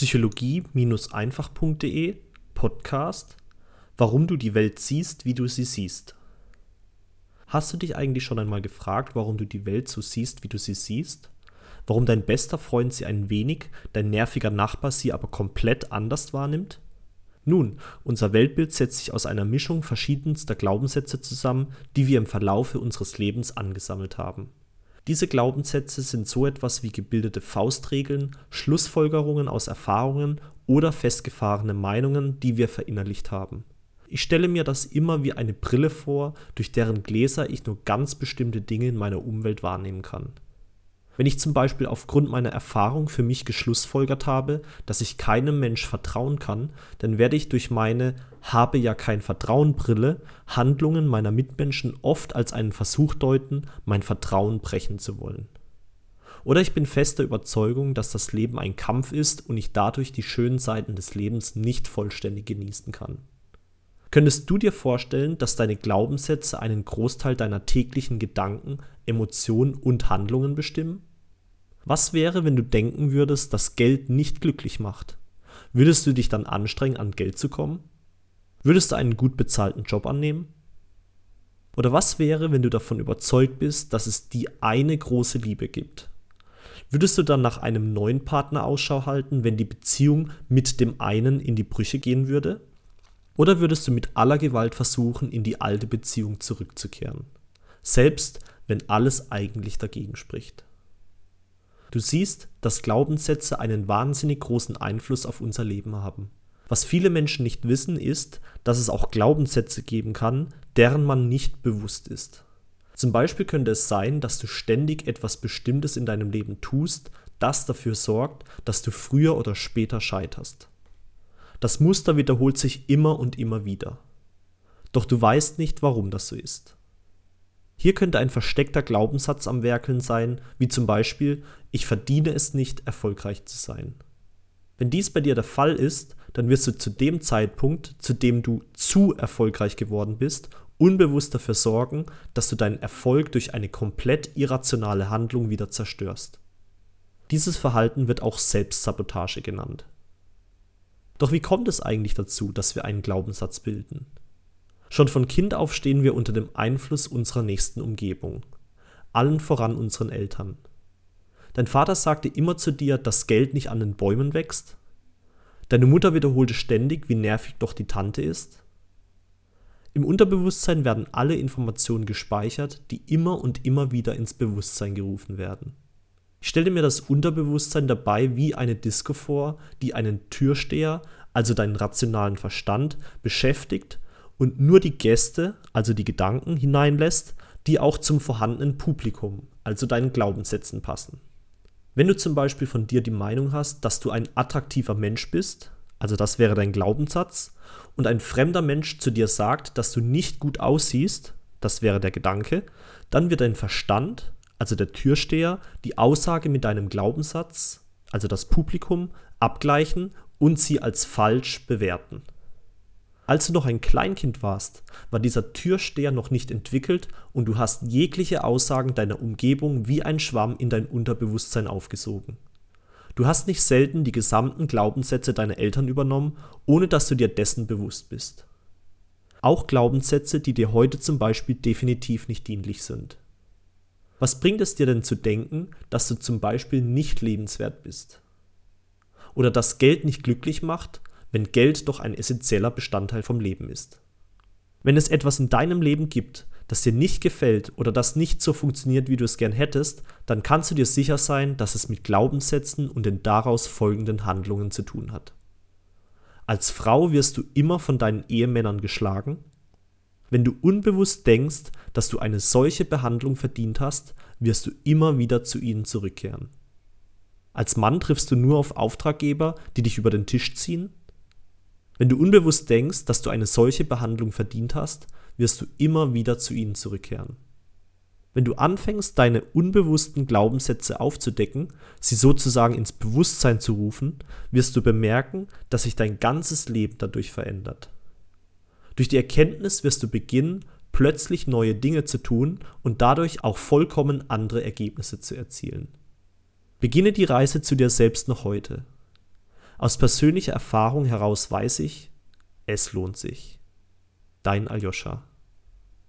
psychologie-einfach.de Podcast Warum du die Welt siehst, wie du sie siehst. Hast du dich eigentlich schon einmal gefragt, warum du die Welt so siehst, wie du sie siehst? Warum dein bester Freund sie ein wenig, dein nerviger Nachbar sie aber komplett anders wahrnimmt? Nun, unser Weltbild setzt sich aus einer Mischung verschiedenster Glaubenssätze zusammen, die wir im Verlaufe unseres Lebens angesammelt haben. Diese Glaubenssätze sind so etwas wie gebildete Faustregeln, Schlussfolgerungen aus Erfahrungen oder festgefahrene Meinungen, die wir verinnerlicht haben. Ich stelle mir das immer wie eine Brille vor, durch deren Gläser ich nur ganz bestimmte Dinge in meiner Umwelt wahrnehmen kann. Wenn ich zum Beispiel aufgrund meiner Erfahrung für mich geschlussfolgert habe, dass ich keinem Mensch vertrauen kann, dann werde ich durch meine habe ja kein Vertrauen Brille Handlungen meiner Mitmenschen oft als einen Versuch deuten, mein Vertrauen brechen zu wollen. Oder ich bin fester Überzeugung, dass das Leben ein Kampf ist und ich dadurch die schönen Seiten des Lebens nicht vollständig genießen kann. Könntest du dir vorstellen, dass deine Glaubenssätze einen Großteil deiner täglichen Gedanken, Emotionen und Handlungen bestimmen? Was wäre, wenn du denken würdest, dass Geld nicht glücklich macht? Würdest du dich dann anstrengen, an Geld zu kommen? Würdest du einen gut bezahlten Job annehmen? Oder was wäre, wenn du davon überzeugt bist, dass es die eine große Liebe gibt? Würdest du dann nach einem neuen Partner Ausschau halten, wenn die Beziehung mit dem einen in die Brüche gehen würde? Oder würdest du mit aller Gewalt versuchen, in die alte Beziehung zurückzukehren? Selbst wenn alles eigentlich dagegen spricht. Du siehst, dass Glaubenssätze einen wahnsinnig großen Einfluss auf unser Leben haben. Was viele Menschen nicht wissen, ist, dass es auch Glaubenssätze geben kann, deren man nicht bewusst ist. Zum Beispiel könnte es sein, dass du ständig etwas Bestimmtes in deinem Leben tust, das dafür sorgt, dass du früher oder später scheiterst. Das Muster wiederholt sich immer und immer wieder. Doch du weißt nicht, warum das so ist. Hier könnte ein versteckter Glaubenssatz am Werkeln sein, wie zum Beispiel, ich verdiene es nicht, erfolgreich zu sein. Wenn dies bei dir der Fall ist, dann wirst du zu dem Zeitpunkt, zu dem du zu erfolgreich geworden bist, unbewusst dafür sorgen, dass du deinen Erfolg durch eine komplett irrationale Handlung wieder zerstörst. Dieses Verhalten wird auch Selbstsabotage genannt. Doch wie kommt es eigentlich dazu, dass wir einen Glaubenssatz bilden? Schon von Kind auf stehen wir unter dem Einfluss unserer nächsten Umgebung, allen voran unseren Eltern. Dein Vater sagte immer zu dir, dass Geld nicht an den Bäumen wächst. Deine Mutter wiederholte ständig, wie nervig doch die Tante ist. Im Unterbewusstsein werden alle Informationen gespeichert, die immer und immer wieder ins Bewusstsein gerufen werden. Ich stelle mir das Unterbewusstsein dabei wie eine Disco vor, die einen Türsteher, also deinen rationalen Verstand, beschäftigt und nur die Gäste, also die Gedanken, hineinlässt, die auch zum vorhandenen Publikum, also deinen Glaubenssätzen passen. Wenn du zum Beispiel von dir die Meinung hast, dass du ein attraktiver Mensch bist, also das wäre dein Glaubenssatz, und ein fremder Mensch zu dir sagt, dass du nicht gut aussiehst, das wäre der Gedanke, dann wird dein Verstand, also der Türsteher, die Aussage mit deinem Glaubenssatz, also das Publikum, abgleichen und sie als falsch bewerten. Als du noch ein Kleinkind warst, war dieser Türsteher noch nicht entwickelt und du hast jegliche Aussagen deiner Umgebung wie ein Schwamm in dein Unterbewusstsein aufgesogen. Du hast nicht selten die gesamten Glaubenssätze deiner Eltern übernommen, ohne dass du dir dessen bewusst bist. Auch Glaubenssätze, die dir heute zum Beispiel definitiv nicht dienlich sind. Was bringt es dir denn zu denken, dass du zum Beispiel nicht lebenswert bist? Oder dass Geld nicht glücklich macht wenn Geld doch ein essentieller Bestandteil vom Leben ist. Wenn es etwas in deinem Leben gibt, das dir nicht gefällt oder das nicht so funktioniert, wie du es gern hättest, dann kannst du dir sicher sein, dass es mit Glaubenssätzen und den daraus folgenden Handlungen zu tun hat. Als Frau wirst du immer von deinen Ehemännern geschlagen. Wenn du unbewusst denkst, dass du eine solche Behandlung verdient hast, wirst du immer wieder zu ihnen zurückkehren. Als Mann triffst du nur auf Auftraggeber, die dich über den Tisch ziehen wenn du unbewusst denkst, dass du eine solche Behandlung verdient hast, wirst du immer wieder zu ihnen zurückkehren. Wenn du anfängst, deine unbewussten Glaubenssätze aufzudecken, sie sozusagen ins Bewusstsein zu rufen, wirst du bemerken, dass sich dein ganzes Leben dadurch verändert. Durch die Erkenntnis wirst du beginnen, plötzlich neue Dinge zu tun und dadurch auch vollkommen andere Ergebnisse zu erzielen. Beginne die Reise zu dir selbst noch heute. Aus persönlicher Erfahrung heraus weiß ich, es lohnt sich. Dein Aljoscha.